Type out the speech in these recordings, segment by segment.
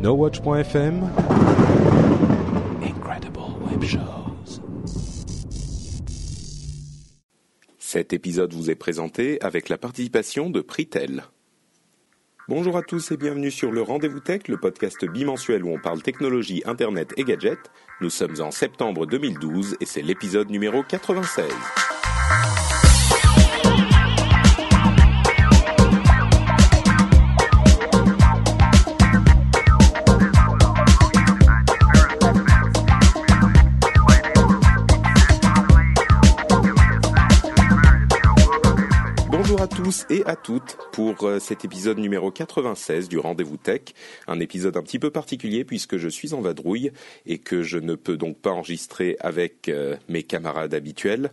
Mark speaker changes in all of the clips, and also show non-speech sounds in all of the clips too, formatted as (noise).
Speaker 1: NoWatch.fm Incredible Web Shows. Cet épisode vous est présenté avec la participation de Pritel. Bonjour à tous et bienvenue sur le Rendez-vous Tech, le podcast bimensuel où on parle technologie, internet et gadgets. Nous sommes en septembre 2012 et c'est l'épisode numéro 96. Tous et à toutes pour euh, cet épisode numéro 96 du Rendez-vous Tech, un épisode un petit peu particulier puisque je suis en vadrouille et que je ne peux donc pas enregistrer avec euh, mes camarades habituels.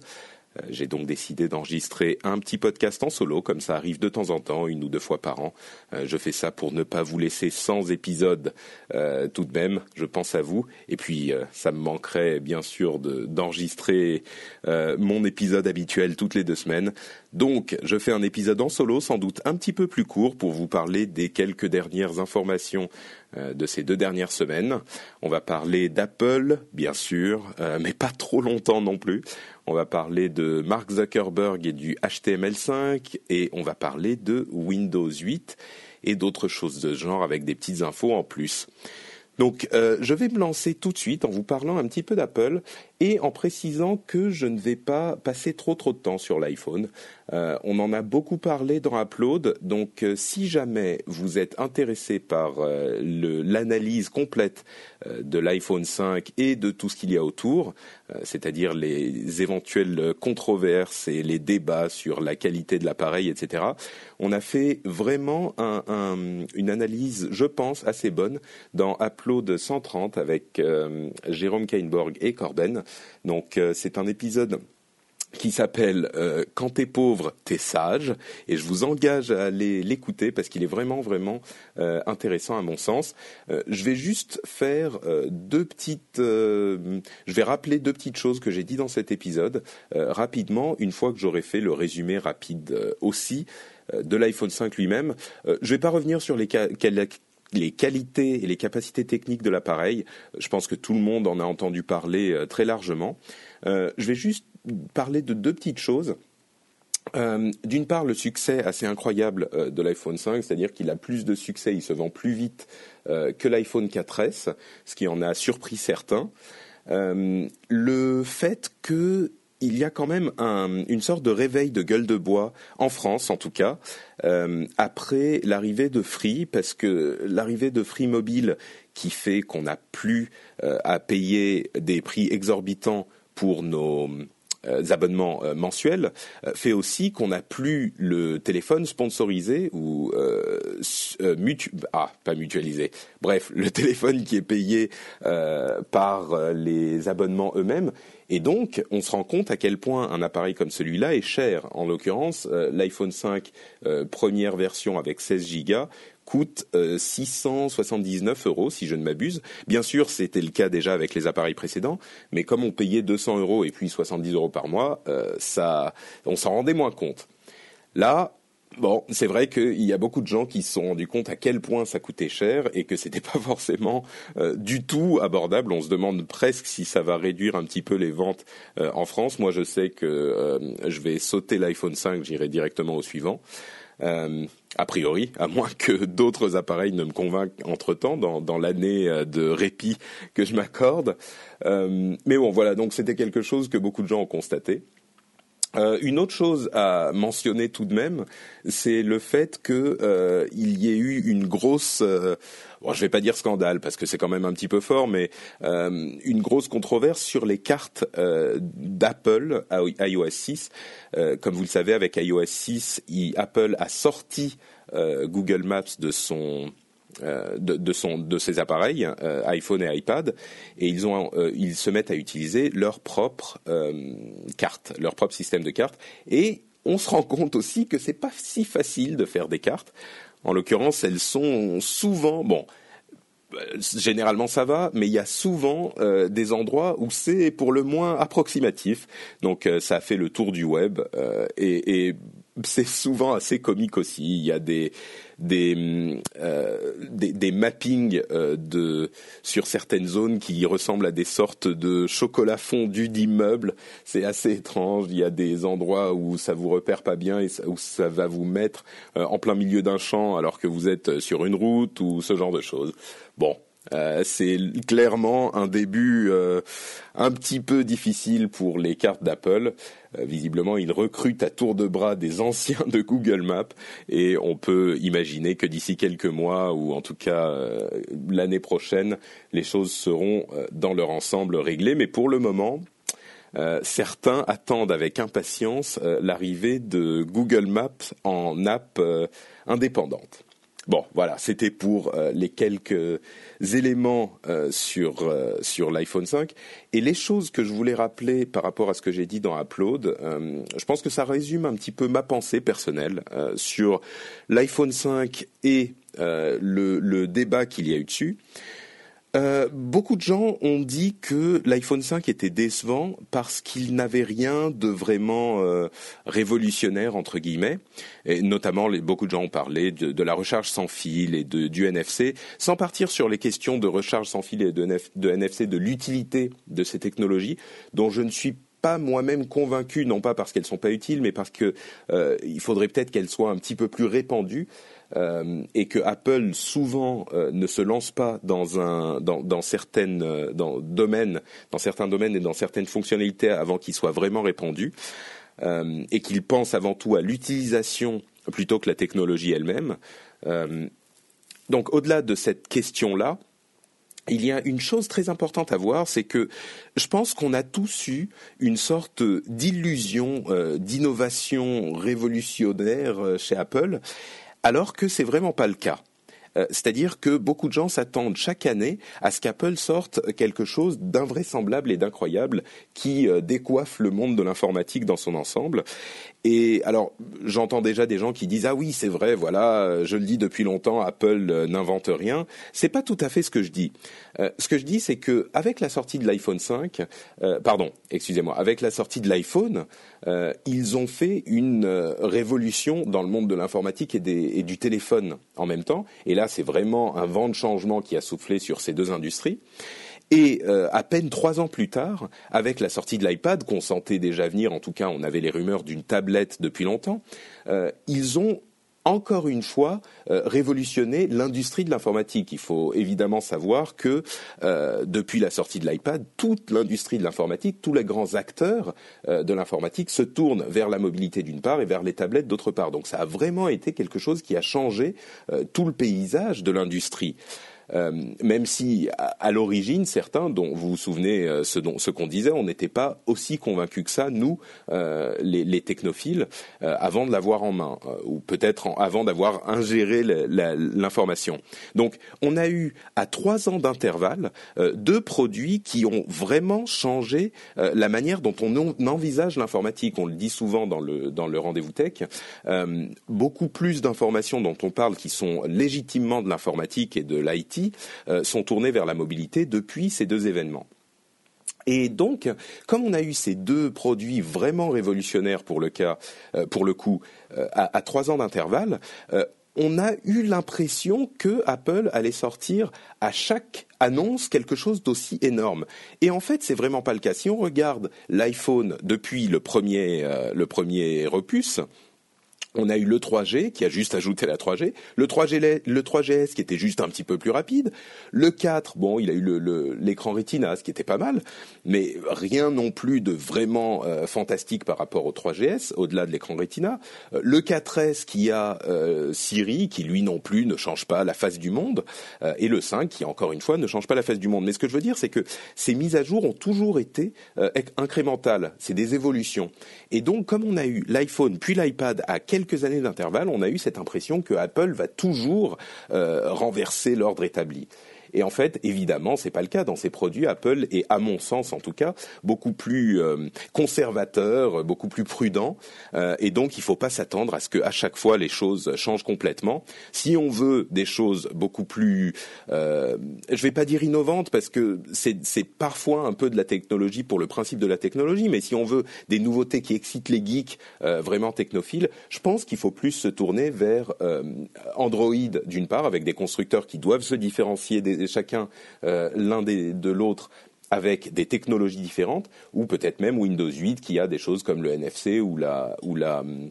Speaker 1: Euh, J'ai donc décidé d'enregistrer un petit podcast en solo, comme ça arrive de temps en temps, une ou deux fois par an. Euh, je fais ça pour ne pas vous laisser sans épisode euh, tout de même, je pense à vous. Et puis, ça me manquerait bien sûr de- d'enregistrer euh, mon épisode habituel toutes les deux semaines. Donc, je fais un épisode en solo, sans doute un petit peu plus court, pour vous parler des quelques dernières informations de ces deux dernières semaines. On va parler d'Apple, bien sûr, mais pas trop longtemps non plus. On va parler de Mark Zuckerberg et du HTML5 et on va parler de Windows 8 et d'autres choses de ce genre avec des petites infos en plus. Donc, euh, je vais me lancer tout de suite en vous parlant un petit peu d'Apple et en précisant que je ne vais pas passer trop trop de temps sur l'iPhone. Euh, on en a beaucoup parlé dans Upload, donc euh, si jamais vous êtes intéressé par euh, l'analyse complète euh, de l'iPhone 5 et de tout ce qu'il y a autour, c'est-à-dire les éventuelles controverses et les débats sur la qualité de l'appareil, etc. On a fait vraiment un- un- une analyse, je pense, assez bonne dans Upload 130 avec Jérôme Kainborg et Corben. Donc euh, c'est un épisode qui s'appelle euh, Quand t'es pauvre, t'es sage, et je vous engage à aller l'écouter parce qu'il est vraiment vraiment euh, intéressant à mon sens. Euh, je vais juste faire deux petites, je vais rappeler deux petites choses que j'ai dit dans cet épisode rapidement une fois que j'aurai fait le résumé rapide aussi de l'iPhone 5 lui-même. Je vais pas revenir sur les les qualités et les capacités techniques de l'appareil. Je pense que tout le monde en a entendu parler euh, très largement. Euh, je vais juste parler de deux petites choses. Euh, D'une part, le succès assez incroyable de l'iPhone 5, c'est-à-dire qu'il a plus de succès, il se vend plus vite que l'iPhone 4S, ce qui en a surpris certains. Le fait que il y a quand même un- une sorte de réveil de gueule de bois en France, en tout cas, euh, après l'arrivée de Free, parce que l'arrivée de Free Mobile, qui fait qu'on n'a plus euh, à payer des prix exorbitants pour nos euh, abonnements euh, mensuels euh, fait aussi qu'on n'a plus le téléphone sponsorisé ou mutu ah pas mutualisé. Bref le (laughs) téléphone qui est payé par les abonnements eux-mêmes. Et donc on se rend compte à quel point un appareil comme celui-là est cher. En l'occurrence l'iPhone 5 euh, première version avec 16 Go coûte euh, 679 euros si je ne m'abuse. Bien sûr, c'était le cas déjà avec les appareils précédents, mais comme on payait 200 euros et puis 70 euros par mois, euh, ça, on s'en rendait moins compte. Là, bon, c'est vrai qu'il y a beaucoup de gens qui se sont rendus compte à quel point ça coûtait cher et que c'était (laughs) pas forcément euh, du tout abordable. On se demande presque si ça va réduire un petit peu les ventes euh, en France. Moi, je sais que euh, je vais sauter l'iPhone 5, j'irai directement au suivant. A priori, à moins que d'autres appareils ne me convainquent entre-temps dans, dans l'année euh, de répit que je m'accorde. Euh, mais bon, voilà, donc c'était quelque chose que beaucoup de gens ont constaté. Euh, une autre chose à mentionner tout de même, c'est le fait que euh, il y ait eu une grosse, bon, je vais pas dire scandale parce que c'est quand même un petit peu fort, mais euh, une grosse controverse sur les cartes euh, d'Apple à iOS 6. Euh, comme vous le savez, avec iOS 6, il- Apple a sorti Google Maps de son de, de, son, de ses appareils, iPhone et iPad, et ils, ont, ils se mettent à utiliser leur propre carte, leur propre système de cartes. Et on se rend compte aussi que c'est pas si facile de faire des cartes. En l'occurrence, elles sont souvent, bon, généralement ça va, mais il y a souvent euh, des endroits où c'est pour le moins approximatif. Donc euh, ça fait le tour du web euh, et, et c'est souvent assez comique aussi. Il y a des des, euh, des, des, mappings euh, de, sur certaines zones qui ressemblent à des sortes de chocolat fondu d'immeubles. C'est assez étrange. Il y a des endroits où ça vous repère pas bien et où ça va vous mettre euh, en plein milieu d'un champ alors que vous êtes sur une route ou ce genre de choses. Bon, euh, c'est clairement un début euh, un petit peu difficile pour les cartes d'Apple. Euh, visiblement, ils recrutent à tour de bras des anciens de Google Maps et on peut imaginer que d'ici quelques mois ou en tout cas l'année prochaine, les choses seront dans leur ensemble réglées. Mais pour le moment, certains attendent avec impatience l'arrivée de Google Maps en app indépendante. Bon, voilà, c'était pour euh, les quelques éléments euh, sur euh, sur l'iPhone 5 et les choses que je voulais rappeler par rapport à ce que j'ai dit dans Upload. je pense que ça résume un petit peu ma pensée personnelle sur l'iPhone 5 et le, le débat qu'il y a eu dessus. Euh, beaucoup de gens ont dit que l'iPhone 5 était décevant parce qu'il n'avait rien de vraiment euh, révolutionnaire entre guillemets. Et notamment, beaucoup de gens ont parlé de, la recharge sans fil et du NFC, sans partir sur les questions de recharge sans fil et de, de NFC, de l'utilité de ces technologies, dont je ne suis pas moi-même convaincu, non pas parce qu'elles sont pas utiles, mais parce que euh, il faudrait peut-être qu'elles soient un petit peu plus répandues. Euh, et que Apple souvent euh, ne se lance pas dans un dans, dans certaines euh, dans domaines dans certains domaines et dans certaines fonctionnalités avant qu'ils soient vraiment répandus et qu'ils pensent avant tout à l'utilisation plutôt que la technologie elle-même. donc au-delà de cette question-là, il y a une chose très importante à voir, c'est que je pense qu'on a tous eu une sorte d'illusion d'innovation révolutionnaire chez Apple alors que c'est vraiment pas le cas. Euh, c'est-à-dire que beaucoup de gens s'attendent chaque année à ce qu'Apple sorte quelque chose d'invraisemblable et d'incroyable qui euh, décoiffe le monde de l'informatique dans son ensemble. Et alors, j'entends déjà des gens qui disent ah oui, c'est vrai, voilà, je le dis depuis longtemps, Apple euh, n'invente rien. C'est pas tout à fait ce que je dis. Euh, ce que je dis, c'est que avec la sortie de l'iPhone 5, euh, pardon, excusez-moi, avec la sortie de l'iPhone, euh, ils ont fait une révolution dans le monde de l'informatique et, et, du téléphone en même temps. Et là, c'est vraiment un vent de changement qui a soufflé sur ces deux industries. Et euh, à peine trois ans plus tard, avec la sortie de l'iPad, qu'on sentait déjà venir, en tout cas on avait les rumeurs d'une tablette depuis longtemps, euh, ils ont encore une fois euh, révolutionné l'industrie de l'informatique. Il faut évidemment savoir que euh, depuis la sortie de l'iPad, toute l'industrie de l'informatique, tous les grands acteurs euh, de l'informatique se tournent vers la mobilité d'une part et vers les tablettes d'autre part. Donc ça a vraiment été quelque chose qui a changé tout le paysage de l'industrie. Euh, même si à, l'origine certains, dont vous vous souvenez euh, ce, dont, ce qu'on disait, on n'était pas aussi convaincus que ça, nous, euh, les, les, technophiles, avant de l'avoir en main, ou peut-être avant d'avoir ingéré l'information. Donc, on a eu à trois ans d'intervalle deux produits qui ont vraiment changé la manière dont on envisage l'informatique. On le dit souvent dans le dans le rendez-vous tech. beaucoup plus d'informations dont on parle qui sont légitimement de l'informatique et de l'IT euh, sont tournés vers la mobilité depuis ces deux événements. Et donc, comme on a eu ces deux produits vraiment révolutionnaires pour le cas, euh, pour le coup, euh, à, trois ans d'intervalle, on a eu l'impression que Apple allait sortir à chaque annonce quelque chose d'aussi énorme. Et en fait, c'est vraiment pas le cas. Si on regarde l'iPhone depuis le premier, le premier opus, on a eu le 3G qui a juste ajouté la 3G, le 3G, le 3GS qui était juste un petit peu plus rapide, le 4, bon, il a eu l'écran le, Retina, ce qui était pas mal, mais rien non plus de vraiment euh, fantastique par rapport au 3GS, au-delà de l'écran Retina. Euh, le 4S qui a euh, Siri, qui lui non plus ne change pas la face du monde, et le 5 qui encore une fois ne change pas la face du monde. Mais ce que je veux dire, c'est que ces mises à jour ont toujours été incrémentales, c'est des évolutions. Et donc, comme on a eu l'iPhone puis l'iPad à quelques quelques années d'intervalle, on a eu cette impression que Apple va toujours renverser l'ordre établi. Et en fait, évidemment, c'est pas le cas dans ces produits. Apple est, à mon sens en tout cas, beaucoup plus euh, conservateur, beaucoup plus prudent. Euh, et donc, il faut pas s'attendre à ce que à chaque fois les choses changent complètement. Si on veut des choses beaucoup plus, euh, je vais pas dire innovantes parce que c'est parfois un peu de la technologie pour le principe de la technologie, mais si on veut des nouveautés qui excitent les geeks euh, vraiment technophiles, je pense qu'il faut plus se tourner vers Android d'une part, avec des constructeurs qui doivent se différencier des chacun euh, l'un de l'autre avec des technologies différentes, ou peut-être même Windows 8 qui a des choses comme le NFC ou la, ou euh,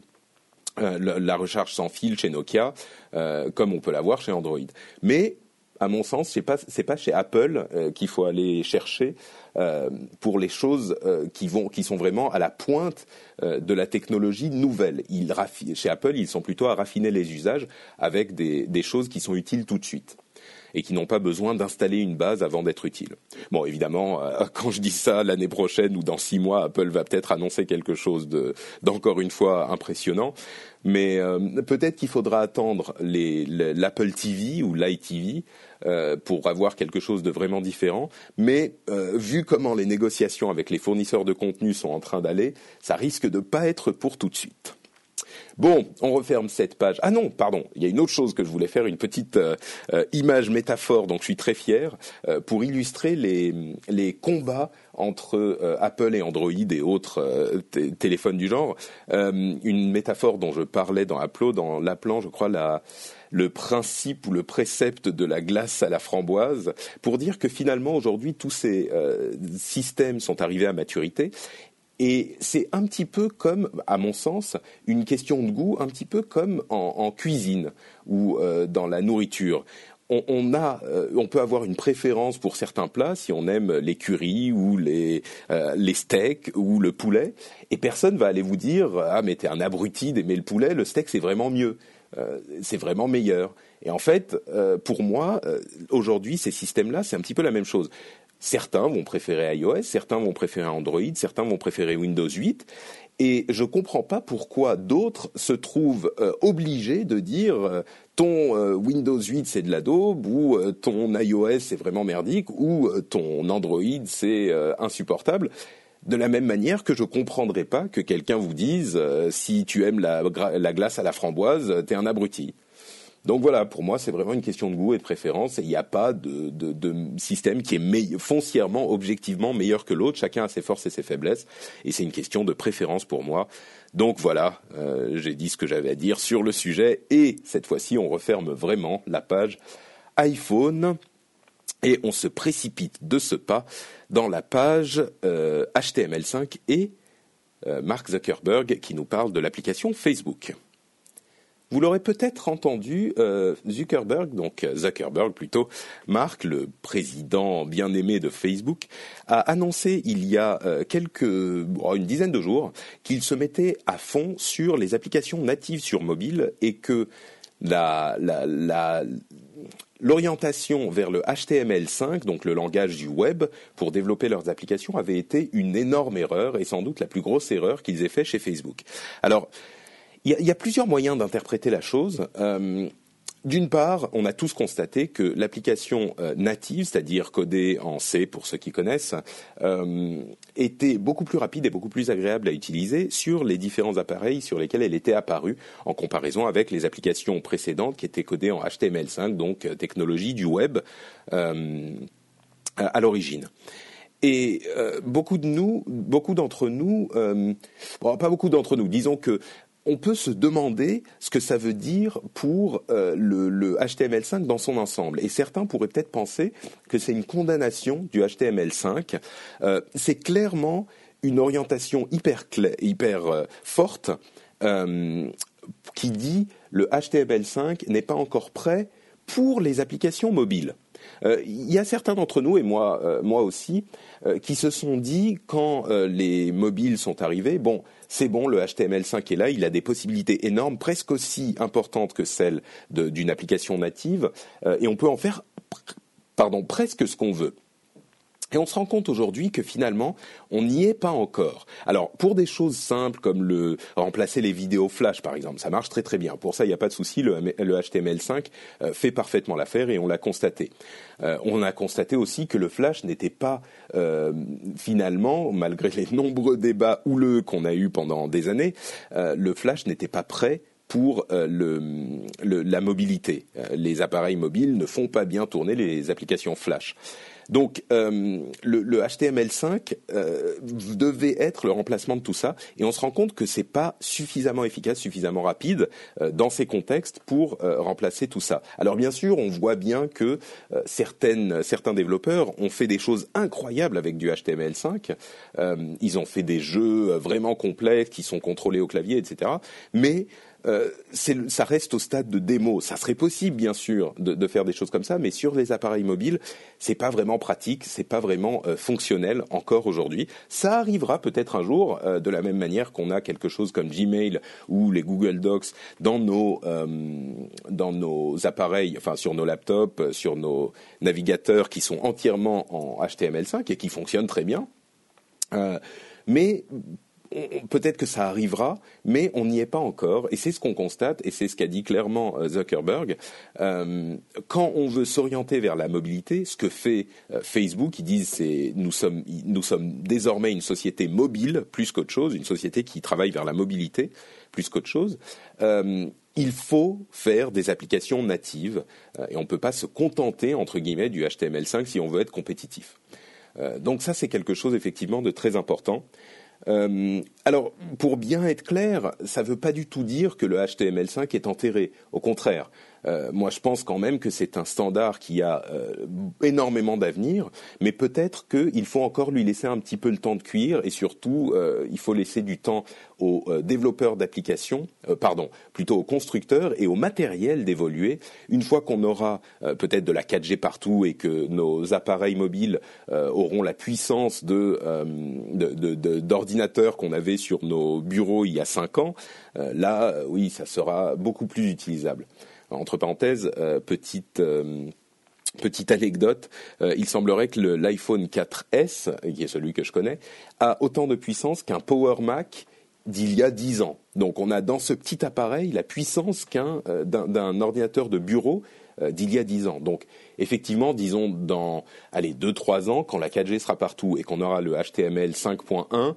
Speaker 1: recharge sans fil chez Nokia, euh, comme on peut l'avoir chez Android. Mais à mon sens, pas c'est pas chez Apple qu'il faut aller chercher pour les choses qui sont vraiment à la pointe de la technologie nouvelle. chez Apple, ils sont plutôt à raffiner les usages avec des choses qui sont utiles tout de suite et qui n'ont pas besoin d'installer une base avant d'être utiles. Bon, évidemment, euh, (laughs) quand je dis ça, l'année prochaine ou dans six mois, Apple va peut-être annoncer quelque chose d'encore une fois impressionnant. Mais euh, peut-être qu'il faudra attendre l'Apple TV ou l'iTV euh, pour avoir quelque chose de vraiment différent. Mais vu comment les négociations avec les fournisseurs de contenu sont en train d'aller, ça risque de pas être pour tout de suite. Bon, on referme cette page. Ah non, pardon, il y a une autre chose que je voulais faire, une petite euh, euh, image métaphore dont je suis très fier euh, pour illustrer les, combats entre Apple et Android et autres téléphones du genre. une métaphore dont je parlais dans Upload en l'appelant, je crois, la, le principe ou le précepte de la glace à la framboise pour dire que finalement aujourd'hui tous ces systèmes sont arrivés à maturité et c'est un petit peu comme, à mon sens, une question de goût, un petit peu comme en, cuisine ou euh, dans la nourriture. On, a, euh, on peut avoir une préférence pour certains plats si on aime les currys ou les, euh, les steaks ou le poulet, et personne va aller vous dire ah mais t'es un abruti d'aimer le poulet, le steak c'est vraiment mieux, c'est vraiment meilleur. Et en fait, pour moi, aujourd'hui, ces systèmes-là, c'est un petit peu la même chose. Certains vont préférer iOS, certains vont préférer Android, certains vont préférer Windows 8. Et je ne comprends pas pourquoi d'autres se trouvent euh, obligés de dire euh, ton euh, Windows 8 c'est de la daube ou ton iOS c'est vraiment merdique ou ton Android c'est insupportable. De la même manière que je ne comprendrais pas que quelqu'un vous dise si tu aimes la, la glace à la framboise, t'es un abruti. Donc voilà, pour moi, c'est vraiment une question de goût et de préférence. il n'y a pas de, système qui est foncièrement, objectivement meilleur que l'autre. Chacun a ses forces et ses faiblesses. Et c'est une question de préférence pour moi. Donc voilà, euh, j'ai dit ce que j'avais à dire sur le sujet. Et cette fois-ci, on referme vraiment la page iPhone. Et on se précipite de ce pas dans la page HTML5 euh, et euh, Mark Zuckerberg qui nous parle de l'application Facebook. Vous l'aurez peut-être entendu, euh, Zuckerberg, donc Zuckerberg plutôt, Mark, le président bien aimé de Facebook, a annoncé il y a euh, quelques, une dizaine de jours qu'il se mettait à fond sur les applications natives sur mobile et que l'orientation vers le HTML5, donc le langage du web, pour développer leurs applications avait été une énorme erreur et sans doute la plus grosse erreur qu'ils aient fait chez Facebook. Alors, il y, a plusieurs moyens d'interpréter la chose. Euh, d'une part, on a tous constaté que l'application euh, native, c'est-à-dire codée en C pour ceux qui connaissent, euh, était beaucoup plus rapide et beaucoup plus agréable à utiliser sur les différents appareils sur lesquels elle était apparue, en comparaison avec les applications précédentes qui étaient codées en HTML5, donc technologie du web à l'origine. Et beaucoup de nous, beaucoup d'entre nous, pas beaucoup d'entre nous, disons que on peut se demander ce que ça veut dire pour euh, le, HTML5 dans son ensemble. Et certains pourraient peut-être penser que c'est une condamnation du HTML5. Euh, c'est clairement une orientation hyper, hyper euh, forte qui dit le HTML5 n'est pas encore prêt pour les applications mobiles. Il y a certains d'entre nous, et moi, moi aussi, qui se sont dit quand les mobiles sont arrivés, bon, c'est bon, le HTML5 est là, il a des possibilités énormes, presque aussi importantes que celles d'une application native, euh, et on peut en faire, pardon, presque ce qu'on veut. Et on se rend compte aujourd'hui que finalement, on n'y est pas encore. Alors, pour des choses simples comme le remplacer les vidéos flash, par exemple, ça marche très très bien. Pour ça, il n'y a pas de souci. Le, HTML5 euh, fait parfaitement l'affaire et on l'a constaté. Euh, on a constaté aussi que le flash n'était pas euh, finalement, malgré les nombreux débats houleux qu'on a eus pendant des années, le flash n'était pas prêt pour la mobilité. les appareils mobiles ne font pas bien tourner les applications flash. Donc euh, le, HTML5 euh, devait être le remplacement de tout ça, et on se rend compte que c'est pas suffisamment efficace, suffisamment rapide euh, dans ces contextes pour remplacer tout ça. Alors bien sûr, on voit bien que certaines, certains développeurs ont fait des choses incroyables avec du HTML5. ils ont fait des jeux vraiment complexes qui sont contrôlés au clavier, etc. Mais euh, ça reste au stade de démo. Ça serait possible, bien sûr, de, faire des choses comme ça, mais sur les appareils mobiles, c'est pas vraiment pratique, c'est pas vraiment euh, fonctionnel encore aujourd'hui. Ça arrivera peut-être un jour, euh, de la même manière qu'on a quelque chose comme Gmail ou les Google Docs dans nos dans nos appareils, enfin sur nos laptops, sur nos navigateurs qui sont entièrement en HTML5 et qui fonctionnent très bien. mais peut-être que ça arrivera, mais on n'y est pas encore. Et c'est ce qu'on constate, et c'est ce qu'a dit clairement euh, Zuckerberg. Euh, quand on veut s'orienter vers la mobilité, ce que fait euh, Facebook, ils disent c'est nous sommes nous sommes désormais une société mobile plus qu'autre chose, une société qui travaille vers la mobilité plus qu'autre chose. il faut faire des applications natives et on ne peut pas se contenter entre guillemets du HTML5 si on veut être compétitif. donc ça c'est quelque chose effectivement de très important. Euh, alors, pour bien être clair, ça ne veut pas du tout dire que le HTML5 est enterré. Au contraire, euh, moi, je pense quand même que c'est un standard qui a euh, énormément d'avenir, mais peut-être qu'il faut encore lui laisser un petit peu le temps de cuire et surtout, euh, il faut laisser du temps aux développeurs d'applications, pardon, plutôt aux constructeurs et au matériel d'évoluer. Une fois qu'on aura peut-être de la 4G partout et que nos appareils mobiles auront la puissance de d'ordinateurs qu'on avait sur nos bureaux il y a cinq ans, là, oui, ça sera beaucoup plus utilisable. Entre parenthèses, euh, petite euh, petite anecdote, euh, il semblerait que l'iPhone 4S, qui est celui que je connais, a autant de puissance qu'un Power Mac d'il y a dix ans. Donc on a dans ce petit appareil la puissance qu'un d'un ordinateur de bureau d'il y a dix ans. Donc effectivement, disons dans allez deux trois ans, quand la 4G sera partout et qu'on aura le HTML 5.1,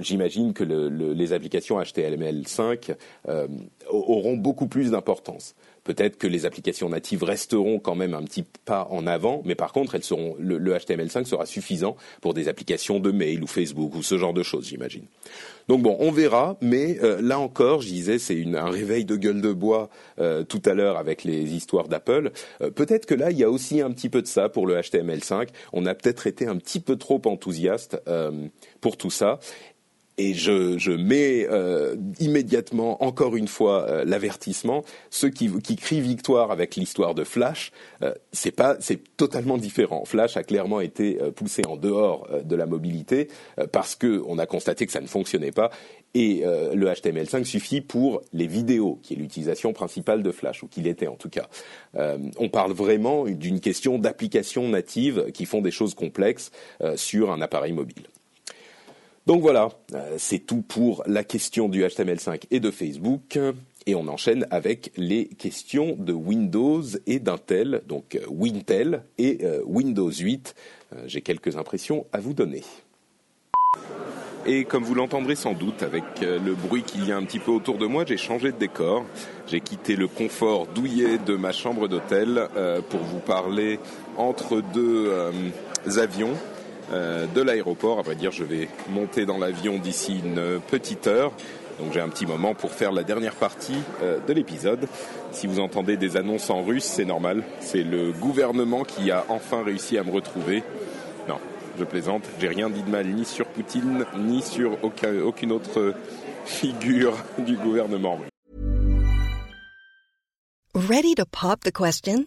Speaker 1: j'imagine que les applications HTML5 auront beaucoup plus d'importance. Peut-être que les applications natives resteront quand même un petit pas en avant, mais par contre, elles seront, le, HTML5 sera suffisant pour des applications de mail ou Facebook ou ce genre de choses, j'imagine. Donc bon, on verra, mais euh, là encore, je disais, c'est un réveil de gueule de bois euh, tout à l'heure avec les histoires d'Apple. Euh, peut-être que là, il y a aussi un petit peu de ça pour le HTML5. On a peut-être été un petit peu trop enthousiaste pour tout ça, et je, mets euh, immédiatement, encore une fois, euh, l'avertissement. Ceux qui, crient victoire avec l'histoire de Flash, euh, c'est pas, c'est totalement différent. Flash a clairement été poussé en dehors de la mobilité parce que on a constaté que ça ne fonctionnait pas. Et le HTML5 suffit pour les vidéos, qui est l'utilisation principale de Flash, ou qu'il était en tout cas. on parle vraiment d'une question d'applications natives qui font des choses complexes sur un appareil mobile. Donc voilà, euh, c'est tout pour la question du HTML5 et de Facebook. Et on enchaîne avec les questions de Windows et d'Intel, donc euh, Wintel et euh, Windows 8. J'ai quelques impressions à vous donner. Et comme vous l'entendrez sans doute avec le bruit qu'il y a un petit peu autour de moi, j'ai changé de décor. J'ai quitté le confort douillet de ma chambre d'hôtel pour vous parler entre deux avions de l'aéroport. À vrai dire, je vais monter dans l'avion d'ici une petite heure. Donc j'ai un petit moment pour faire la dernière partie euh, de l'épisode. Si vous entendez des annonces en russe, c'est normal. C'est le gouvernement qui a enfin réussi à me retrouver. Non, je plaisante. J'ai rien dit de mal ni sur Poutine, ni sur aucune autre figure du gouvernement.
Speaker 2: Ready to pop the question?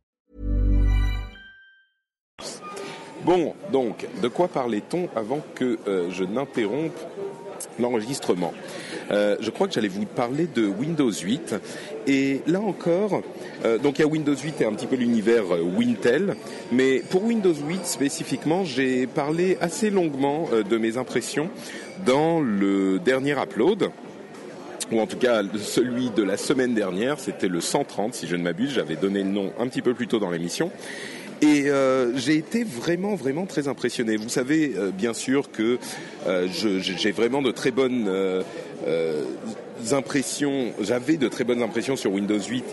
Speaker 1: Bon, donc, de quoi parlait-on avant que euh, je n'interrompe l'enregistrement? Euh, je crois que j'allais vous parler de Windows 8. Et là encore, euh, donc il y a Windows 8 et un petit peu l'univers Wintel. Mais pour Windows 8 spécifiquement, j'ai parlé assez longuement de mes impressions dans le dernier upload ou en tout cas celui de la semaine dernière, c'était le 130 si je ne m'abuse, j'avais donné le nom un petit peu plus tôt dans l'émission. Et euh, j'ai été vraiment, vraiment très impressionné. Vous savez, euh, bien sûr, que euh, j'ai vraiment de très bonnes impressions. J'avais de très bonnes impressions sur Windows 8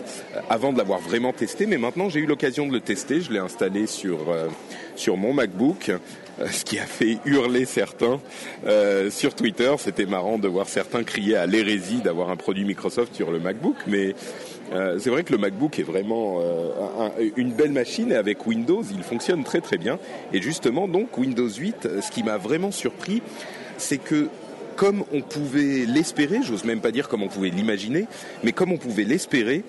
Speaker 1: avant de l'avoir vraiment testé, mais maintenant j'ai eu l'occasion de le tester. Je l'ai installé sur sur mon MacBook, ce qui a fait hurler certains sur Twitter. C'était marrant de voir certains crier à l'hérésie d'avoir un produit Microsoft sur le MacBook, mais euh, c'est vrai que le MacBook est vraiment euh, une belle machine et avec Windows, il fonctionne très très bien. Et justement, donc Windows 8, euh, ce qui m'a vraiment surpris, c'est que comme on pouvait l'espérer, j'ose même pas dire comme on pouvait l'imaginer, mais comme on pouvait l'espérer,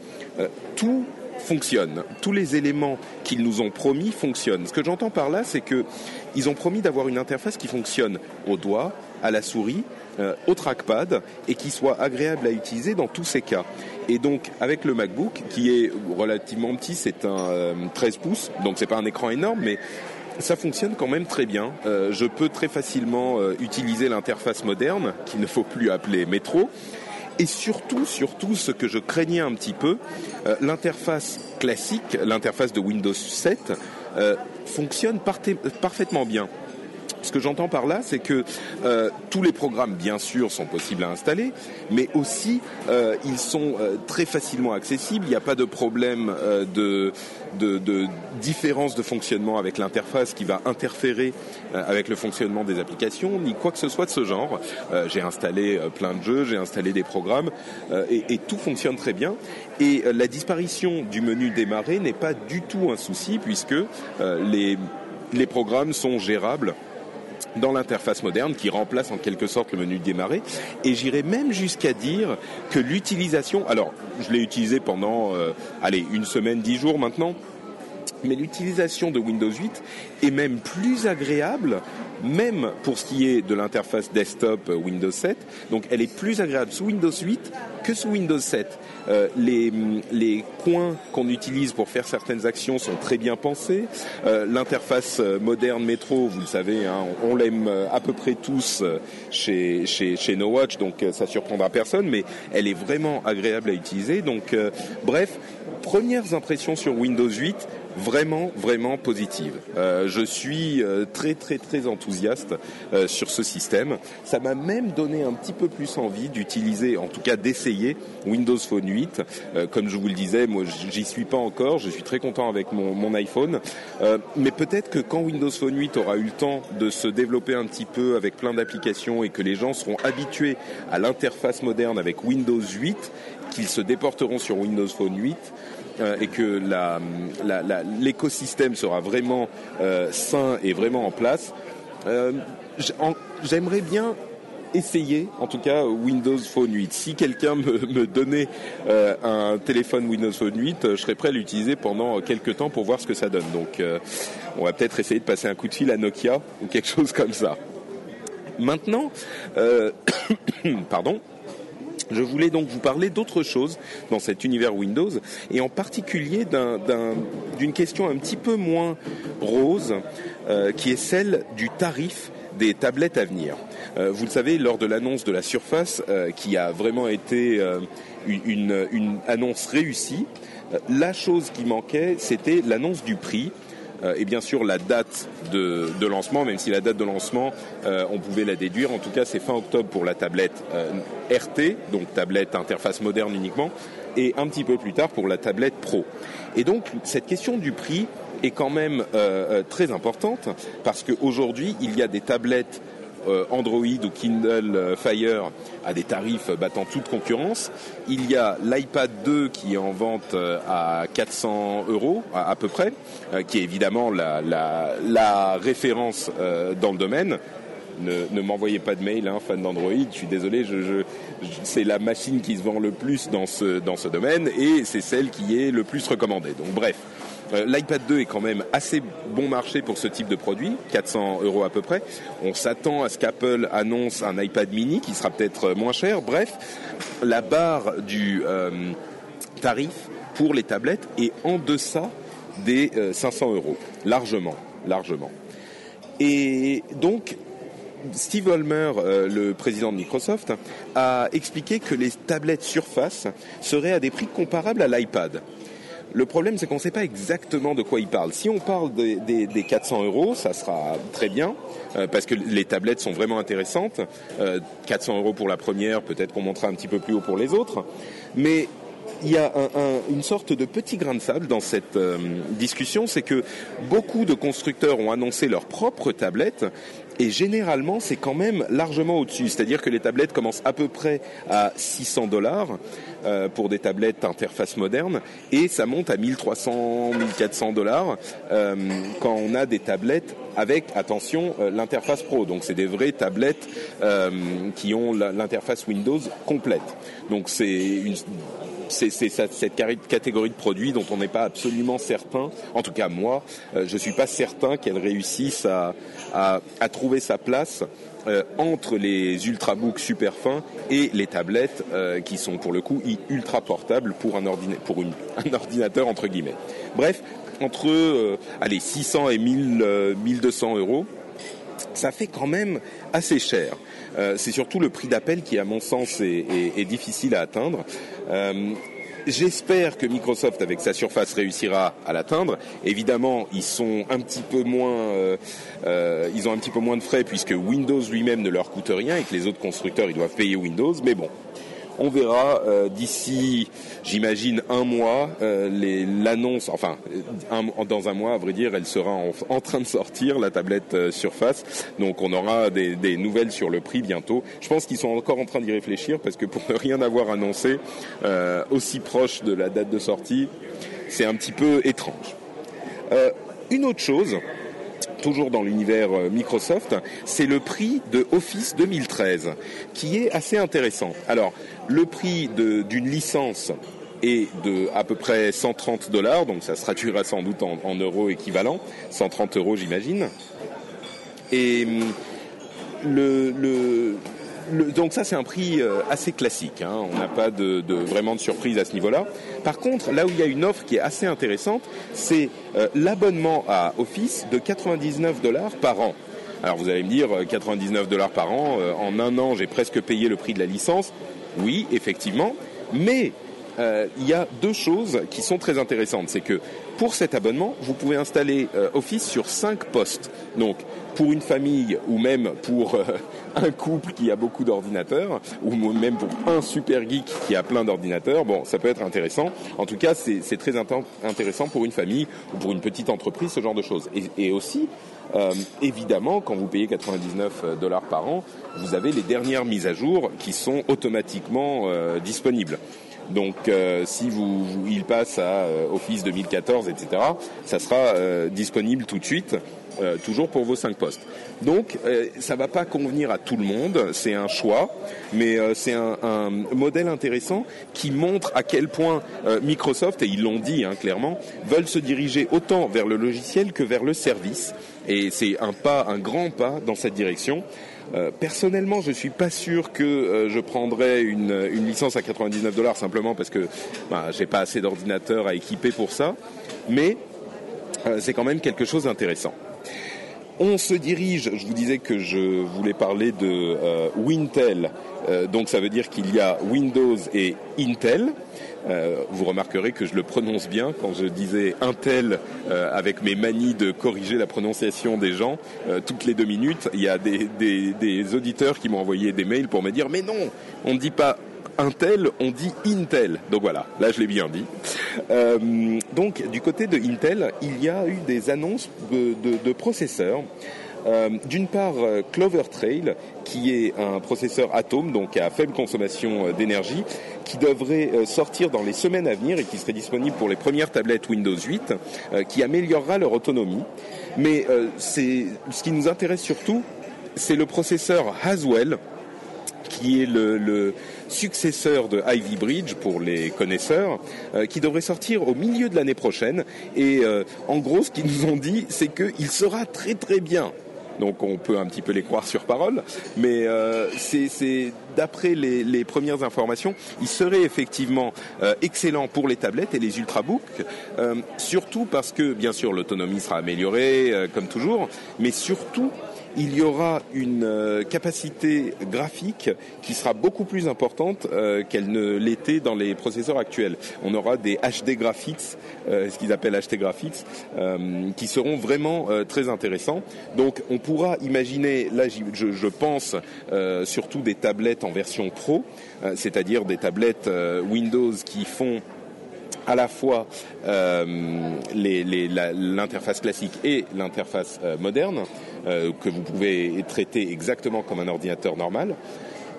Speaker 1: tout fonctionne. Tous les éléments qu'ils nous ont promis fonctionnent. Ce que j'entends par là, c'est qu'ils ont promis d'avoir une interface qui fonctionne au doigt, à la souris, au trackpad et qui soit agréable à utiliser dans tous ces cas. Et donc avec le MacBook, qui est relativement petit, c'est un 13 euh, pouces, donc c'est pas un écran énorme, mais ça fonctionne quand même très bien. Euh, je peux très facilement euh, utiliser l'interface moderne, qu'il ne faut plus appeler métro. Et surtout, surtout, ce que je craignais un petit peu, l'interface classique, l'interface de Windows 7, fonctionne parfaitement bien. Ce que j'entends par là, c'est que euh, tous les programmes, bien sûr, sont possibles à installer, mais aussi euh, ils sont euh, très facilement accessibles. Il n'y a pas de problème de, de, de, différence de fonctionnement avec l'interface qui va interférer avec le fonctionnement des applications, ni quoi que ce soit de ce genre. j'ai installé plein de jeux, j'ai installé des programmes, et, et, tout fonctionne très bien. Et la disparition du menu démarrer n'est pas du tout un souci, puisque les, les programmes sont gérables dans l'interface moderne qui remplace en quelque sorte le menu démarrer. Et j'irais même jusqu'à dire que l'utilisation, alors je l'ai utilisé pendant, euh, allez, une semaine, dix jours maintenant, mais l'utilisation de Windows 8 est même plus agréable, même pour ce qui est de l'interface desktop euh, Windows 7. Donc elle est plus agréable sous Windows 8 que sous Windows 7. Euh, les, les, coins qu'on utilise pour faire certaines actions sont très bien pensés. Euh, l'interface euh, moderne métro, vous le savez, hein, on, l'aime à peu près tous chez, chez, chez No Watch, donc ça surprendra personne, mais elle est vraiment agréable à utiliser. Donc, bref, premières impressions sur Windows 8 vraiment, vraiment positive. Euh, je suis euh, très, très, très enthousiaste euh, sur ce système. Ça m'a même donné un petit peu plus envie d'utiliser, en tout cas d'essayer Windows Phone 8. comme je vous le disais, moi, j'y suis pas encore. Je suis très content avec mon, mon iPhone. mais peut-être que quand Windows Phone 8 aura eu le temps de se développer un petit peu avec plein d'applications et que les gens seront habitués à l'interface moderne avec Windows 8, qu'ils se déporteront sur Windows Phone 8, euh, et que l'écosystème sera vraiment euh, sain et vraiment en place, euh, j'aimerais bien essayer, en tout cas, Windows Phone 8. Si quelqu'un me, donnait un téléphone Windows Phone 8, je serais prêt à l'utiliser pendant quelques temps pour voir ce que ça donne. Donc, on va peut-être essayer de passer un coup de fil à Nokia ou quelque chose comme ça. Maintenant, (coughs) pardon. Je voulais donc vous parler d'autre chose dans cet univers Windows et en particulier d'une question un petit peu moins rose euh, qui est celle du tarif des tablettes à venir. Euh, vous le savez, lors de l'annonce de la Surface, euh, qui a vraiment été une, annonce réussie, la chose qui manquait, c'était l'annonce du prix. Et bien sûr la date de, lancement, même si la date de lancement, on pouvait la déduire. En tout cas, c'est fin octobre pour la tablette RT, donc tablette interface moderne uniquement, et un petit peu plus tard pour la tablette Pro. Et donc cette question du prix est quand même très importante parce qu'aujourd'hui il y a des tablettes euh, Android ou Kindle euh, Fire à des tarifs battant toute concurrence. Il y a l'iPad 2 qui est en vente euh, à 400 euros à, peu près, qui est évidemment la, référence dans le domaine. Ne, m'envoyez pas de mail, hein, fan d'Android. Je suis désolé, c'est la machine qui se vend le plus dans ce dans ce domaine et c'est celle qui est le plus recommandée. Donc bref, euh, L'iPad 2 est quand même assez bon marché pour ce type de produit, 400 euros à peu près. On s'attend à ce qu'Apple annonce un iPad mini qui sera peut-être moins cher. Bref, la barre du euh, tarif pour les tablettes est en deçà des 500 euh, euros, largement, largement. Et donc, Steve Ballmer, le président de Microsoft, a expliqué que les tablettes Surface seraient à des prix comparables à l'iPad. Le problème, c'est qu'on ne sait pas exactement de quoi il parle. Si on parle des, des, 400 euros, ça sera très bien, euh, parce que les tablettes sont vraiment intéressantes. 400 euh, euros pour la première, peut-être qu'on montera un petit peu plus haut pour les autres. Mais il y a une sorte de petit grain de sable dans cette euh, discussion, c'est que beaucoup de constructeurs ont annoncé leurs propres tablettes et généralement c'est quand même largement au-dessus. C'est-à-dire que les tablettes commencent à peu près à 600 dollars euh, pour des tablettes interface moderne et ça monte à 1300, 1400 dollars euh, quand on a des tablettes avec, attention, l'interface pro. Donc c'est des vraies tablettes qui ont l'interface Windows complète. Donc c'est une c'est cette catégorie de produits dont on n'est pas absolument certain, en tout cas moi, euh, je ne suis pas certain qu'elle réussisse à, trouver sa place euh, entre les ultrabooks super fins et les tablettes euh, qui sont pour le coup ultra portables pour un, pour (laughs) un ordinateur entre guillemets. Bref, entre allez 600 et 1000, 1200 euros, ça fait quand même assez cher. Euh, c'est surtout le prix d'appel qui, à mon sens, est, difficile à atteindre. Euh, j'espère que Microsoft, avec sa surface, réussira à l'atteindre. Évidemment, ils sont un peu moins, euh, ils ont un petit peu moins de frais puisque Windows lui-même ne leur coûte rien et que les autres constructeurs ils doivent payer Windows. Mais bon, on verra euh, d'ici, j'imagine, un mois, euh, l'annonce, enfin, dans un mois, à vrai dire, elle sera (laughs) en, train de sortir, la tablette euh, Surface. Donc on aura des, nouvelles sur le prix bientôt. Je pense qu'ils sont encore en train d'y réfléchir parce que pour ne rien avoir annoncé aussi proche de la date de sortie, c'est un petit peu étrange. une autre chose, toujours dans l'univers Microsoft, c'est le prix de Office 2013, qui est assez intéressant. Alors, le prix d'une licence est de à peu près 130 dollars, donc ça se traduira sans doute en, euros équivalents, 130 euros j'imagine. Et hum, le, donc ça c'est un prix euh, assez classique, hein. on n'a pas de, vraiment de surprise à ce niveau-là. Par contre, là où il y a une offre qui est assez intéressante, c'est euh, l'abonnement à Office de 99 dollars par an. Alors vous allez me dire 99 euh, dollars par an, en un an j'ai presque payé le prix de la licence. Oui, effectivement, mais il y a deux choses qui sont très intéressantes. C'est que pour cet abonnement, vous pouvez installer Office sur cinq postes. Donc, pour une famille ou même pour euh, (laughs) un couple qui a beaucoup d'ordinateurs ou même pour un super geek qui a plein d'ordinateurs, bon, ça peut être intéressant. En tout cas, c'est très intéressant pour une famille ou pour une petite entreprise, ce genre de choses. et aussi, euh, évidemment, quand vous payez 99 dollars par an, vous avez les dernières mises à jour qui sont automatiquement euh, disponibles. Donc, euh, si vous, il passe à Office 2014, etc., ça sera disponible tout de suite, toujours pour vos cinq postes. Donc, ça va pas convenir à tout le monde, c'est un choix, mais c'est un, modèle intéressant qui montre à quel point Microsoft, et ils l'ont dit hein, clairement, veulent se diriger autant vers le logiciel que vers le service. Et c'est un pas, un grand pas dans cette direction. Euh, personnellement, je suis pas sûr que euh, je prendrais une, licence à 99 dollars simplement parce que bah, j'ai pas assez d'ordinateurs à équiper pour ça. Mais euh, c'est quand même quelque chose d'intéressant. On se dirige, je vous disais que je voulais parler de Wintel, donc ça veut dire qu'il y a Windows et Intel. Euh, vous remarquerez que je le prononce bien quand je disais Intel euh, avec mes manies de corriger la prononciation des gens. Euh, toutes les deux minutes, il y a des auditeurs qui m'ont envoyé des mails pour me dire mais non, on ne dit pas Intel, on dit Intel. Donc voilà, là je l'ai bien dit. Euh, donc du côté de Intel, il y a eu des annonces de, processeurs. Euh, D'une part, euh, Clover Trail, qui est un processeur Atom, donc à faible consommation d'énergie, qui devrait sortir dans les semaines à venir et qui serait disponible pour les premières tablettes Windows 8, euh, qui améliorera leur autonomie. Mais ce qui nous intéresse surtout, c'est le processeur Haswell, qui est le, successeur de Ivy Bridge pour les connaisseurs, euh, qui devrait sortir au milieu de l'année prochaine. Et euh, en gros, ce qu'ils nous ont dit, c'est qu'il sera très très bien. Donc on peut un petit peu les croire sur parole, mais euh, c'est d'après les, premières informations, il serait effectivement excellent pour les tablettes et les ultrabooks, surtout parce que bien sûr l'autonomie sera améliorée comme toujours, mais surtout il y aura une euh, capacité graphique qui sera beaucoup plus importante euh, qu'elle ne l'était dans les processeurs actuels. On aura des HD graphics, euh, ce qu'ils appellent HD graphics, euh, qui seront vraiment euh, très intéressants. Donc on pourra imaginer, là je, je pense surtout des tablettes en version pro, c'est-à-dire des tablettes Windows qui font à la fois euh, l'interface classique et l'interface euh, moderne, euh, que vous pouvez traiter exactement comme un ordinateur normal.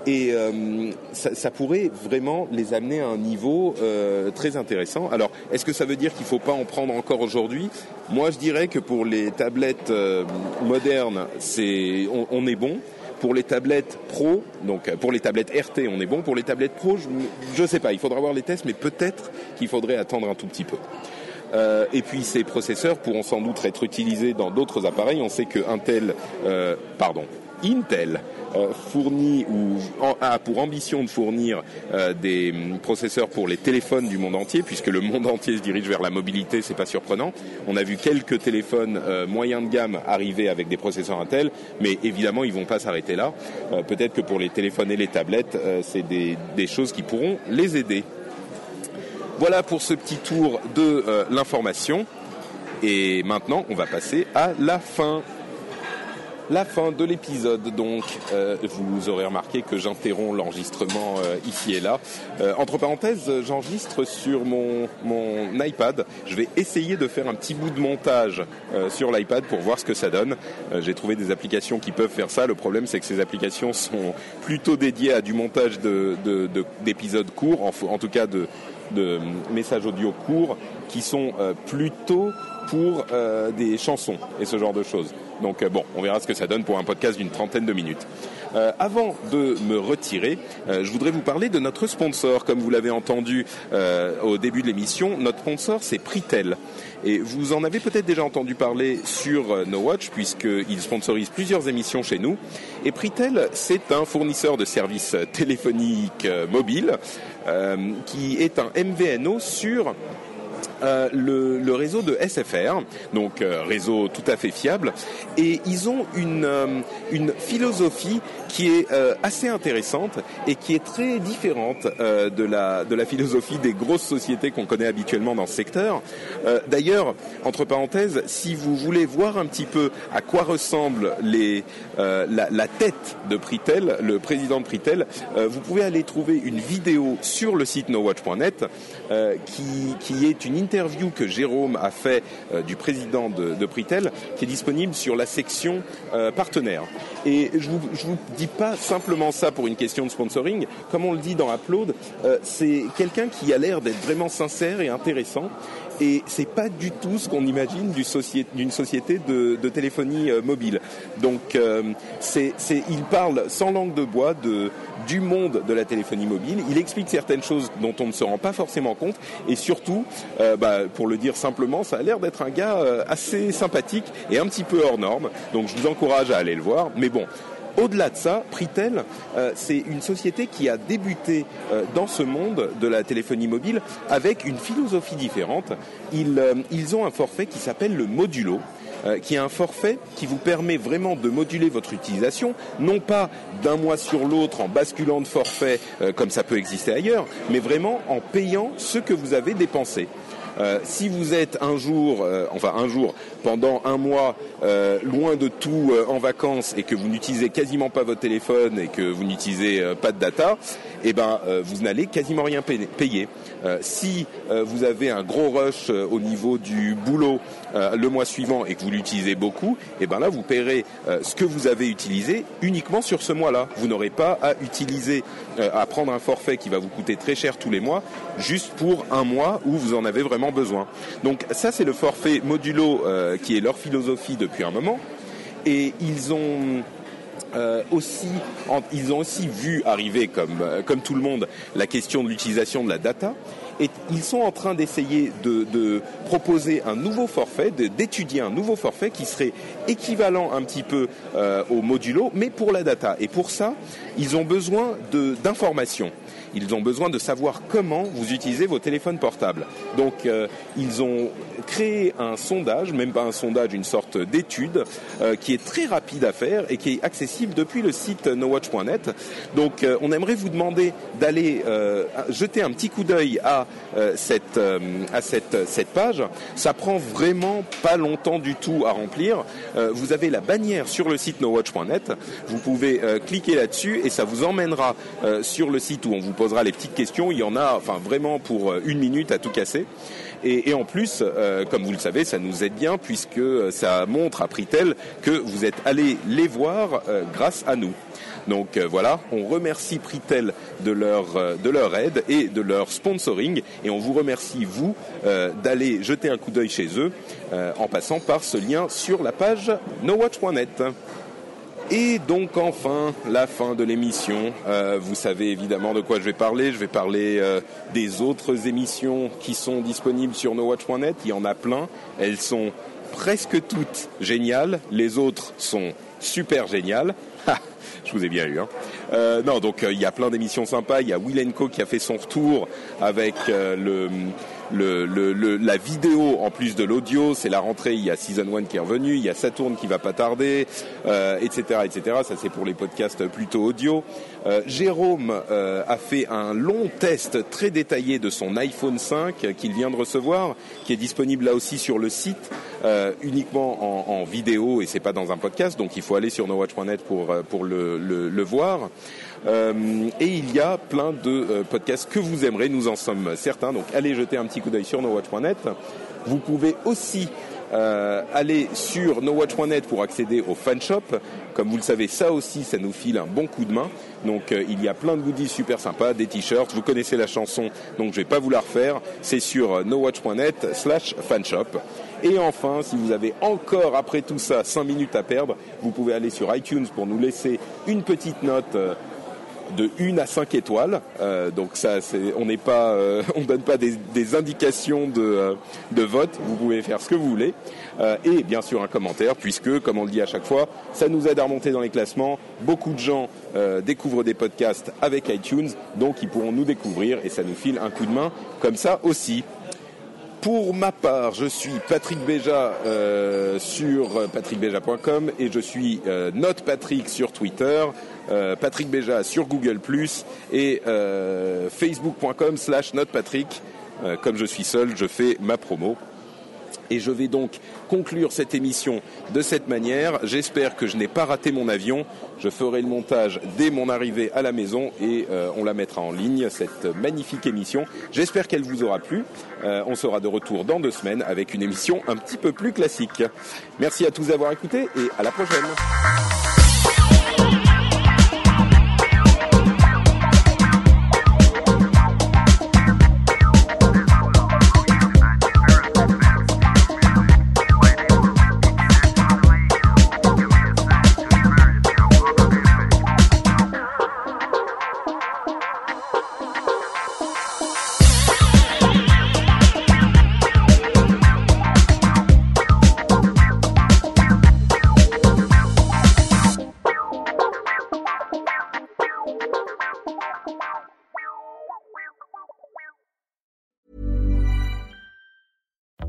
Speaker 1: Et euh, ça, ça, pourrait vraiment les amener à un niveau euh, très intéressant. Alors, est-ce que ça veut dire qu'il ne faut pas en prendre encore aujourd'hui? Moi, je dirais que pour les tablettes euh, modernes, c'est on, on, est bon. Pour les tablettes Pro, donc pour les tablettes RT, on est bon. Pour les tablettes Pro, je ne sais pas. Il faudra voir les tests, mais peut-être qu'il faudrait attendre un tout petit peu. Euh, et puis ces processeurs pourront sans doute être utilisés dans d'autres appareils. On sait que Intel, euh, pardon, Intel euh, fournit ou a pour ambition de fournir euh, des processeurs pour les téléphones du monde entier, puisque le monde entier se dirige vers la mobilité, c'est pas surprenant. On a vu quelques téléphones euh, moyens de gamme arriver avec des processeurs Intel, mais évidemment ils vont pas s'arrêter là. Peut-être que pour les téléphones et les tablettes, c'est des, choses qui pourront les aider. Voilà pour ce petit tour de l'information. Et maintenant, on va passer à la fin. La fin de l'épisode, donc, euh, vous aurez remarqué que j'interromps l'enregistrement euh, ici et là. Euh, entre parenthèses, j'enregistre sur mon, iPad. Je vais essayer de faire un petit bout de montage sur l'iPad pour voir ce que ça donne. J'ai trouvé des applications qui peuvent faire ça. Le problème, c'est que ces applications sont plutôt dédiées à du montage d'épisodes de, de, courts, en, tout cas de, messages audio courts qui sont plutôt pour des chansons et ce genre de choses. Donc euh, bon, on verra ce que ça donne pour un podcast d'une trentaine de minutes. Euh, avant de me retirer, euh, je voudrais vous parler de notre sponsor. Comme vous l'avez entendu au début de l'émission, notre sponsor c'est Pritel. Et vous en avez peut-être déjà entendu parler sur No Watch puisqu'il sponsorise plusieurs émissions chez nous. Et Pritel, c'est un fournisseur de services téléphoniques mobiles qui est un MVNO sur euh, le, le, réseau de SFR, donc euh, réseau tout à fait fiable, et ils ont une, euh, une philosophie qui est euh, assez intéressante et qui est très différente euh, de, la, de la philosophie des grosses sociétés qu'on connaît habituellement dans ce secteur. D'ailleurs, entre parenthèses, si vous voulez voir un petit peu à quoi ressemble les, la, la, tête de Pritel, le président de Pritel, vous pouvez aller trouver une vidéo sur le site nowatch.net qui, qui est une que Jérôme a fait euh, du président de, de, Pritel, qui est disponible sur la section euh, partenaire. Et je vous, vous dis pas simplement ça pour une question de sponsoring. Comme on le dit dans Upload, euh, c'est quelqu'un qui a l'air d'être vraiment sincère et intéressant et c'est pas du tout ce qu'on imagine d'une société, de, téléphonie euh, mobile. Donc, euh, il parle sans langue de bois du monde de la téléphonie mobile. Il explique certaines choses dont on ne se rend pas forcément compte, et surtout, euh, bah, pour le dire simplement, ça a l'air d'être un gars euh, assez sympathique et un petit peu hors norme. Donc, je vous encourage à aller le voir. Mais bon, au-delà de ça, Pritel, euh, c'est une société qui a débuté euh, dans ce monde de la téléphonie mobile avec une philosophie différente. Ils, euh, ils ont un forfait qui s'appelle le modulo. qui est un forfait qui vous permet vraiment de moduler votre utilisation, non pas d'un mois sur l'autre en basculant de forfait comme ça peut exister ailleurs, mais vraiment en payant ce que vous avez dépensé. Euh, si vous êtes un jour, euh, enfin un jour, pendant un mois, euh, loin de tout en vacances et que vous n'utilisez quasiment pas votre téléphone et que vous n'utilisez pas de data, eh ben vous n'allez quasiment rien payer. si vous avez un gros rush au niveau du boulot le mois suivant et que vous l'utilisez beaucoup, eh ben là vous paierez ce que vous avez utilisé uniquement sur ce mois-là. Vous n'aurez pas à utiliser, à prendre un forfait qui va vous coûter très cher tous les mois, juste pour un mois où vous en avez vraiment besoin. Donc ça, c'est le forfait modulo euh, qui est leur philosophie depuis un moment. Et ils ont euh, aussi, ils ont aussi vu arriver, comme, euh, comme tout le monde, la question de l'utilisation de la data. Et ils sont en train d'essayer de, proposer un nouveau forfait, d'étudier un nouveau forfait qui serait équivalent un petit peu au modulo, mais pour la data. Et pour ça, ils ont besoin d'informations ils ont besoin de savoir comment vous utilisez vos téléphones portables. Donc euh, ils ont créé un sondage, même pas un sondage, une sorte d'étude euh, qui est très rapide à faire et qui est accessible depuis le site nowatch.net. Donc euh, on aimerait vous demander d'aller jeter un petit coup d'œil à cette à cette cette page. Ça prend vraiment pas longtemps du tout à remplir. vous avez la bannière sur le site nowatch.net. Vous pouvez cliquer là-dessus et ça vous emmènera sur le site où on vous posera les petites questions. Il y en a, enfin vraiment pour euh, une minute à tout casser. Et, en plus, euh, comme vous le savez, ça nous aide bien puisque euh, ça montre à Pritel que vous êtes allés les voir grâce à nous. Donc voilà, on remercie Pritel de leur, de leur aide et de leur sponsoring et on vous remercie vous d'aller jeter un coup d'œil chez eux en passant par ce lien sur la page nowatch.net. Et donc enfin, la fin de l'émission. Euh, vous savez évidemment de quoi je vais parler. Je vais parler euh, des autres émissions qui sont disponibles sur nowatch.net. Il y en a plein. Elles sont presque toutes géniales. Les autres sont super géniales. (laughs) je vous ai bien eu. Hein. Euh, non, donc il y a plein d'émissions sympas. Il y a Will Co qui a fait son retour avec le le, la vidéo en plus de l'audio, c'est la rentrée, il y a Season 1 qui est revenu, il y a Saturn qui va pas tarder, euh, etc., etc. Ça c'est pour les podcasts plutôt audio. Euh, Jérôme euh, a fait un long test très détaillé de son iPhone 5 qu'il vient de recevoir, qui est disponible là aussi sur le site, uniquement en, en, vidéo et c'est pas dans un podcast, donc il faut aller sur nowatch.net pour, pour le, le, le voir. Euh, et il y a plein de euh, podcasts que vous aimerez, nous en sommes certains. Donc allez jeter un petit coup d'œil sur nowatch.net. Vous pouvez aussi euh, aller sur nowatch.net pour accéder au fanshop. Comme vous le savez, ça aussi, ça nous file un bon coup de main. Donc il y a plein de goodies super sympas, des t-shirts. Vous connaissez la chanson, donc je vais pas vous la refaire. C'est sur nowatch.net slash fanshop. Et enfin, si vous avez encore après tout ça 5 minutes à perdre, vous pouvez aller sur iTunes pour nous laisser une petite note de 1 à 5 étoiles. Euh, donc ça, c'est, on n'est pas, euh, (laughs) on donne pas des, indications de, euh, de, vote. Vous pouvez faire ce que vous voulez. et bien sûr un commentaire, puisque, comme on le dit à chaque fois, ça nous aide à remonter dans les classements. Beaucoup de gens découvrent des podcasts avec iTunes, donc ils pourront nous découvrir et ça nous file un coup de main comme ça aussi. Pour ma part, je suis Patrick Béja sur patrickbeja.com et je suis Note Patrick sur Twitter. Euh, Patrick Béja sur Google et euh, facebook.com slash notepatrick. Euh, comme je suis seul, je fais ma promo. Et je vais donc conclure cette émission de cette manière. J'espère que je n'ai pas raté mon avion. Je ferai le montage dès mon arrivée à la maison et on la mettra en ligne, cette magnifique émission. J'espère qu'elle vous aura plu. on sera de retour dans deux semaines avec une émission un petit peu plus classique. Merci à tous d'avoir écouté et à la prochaine.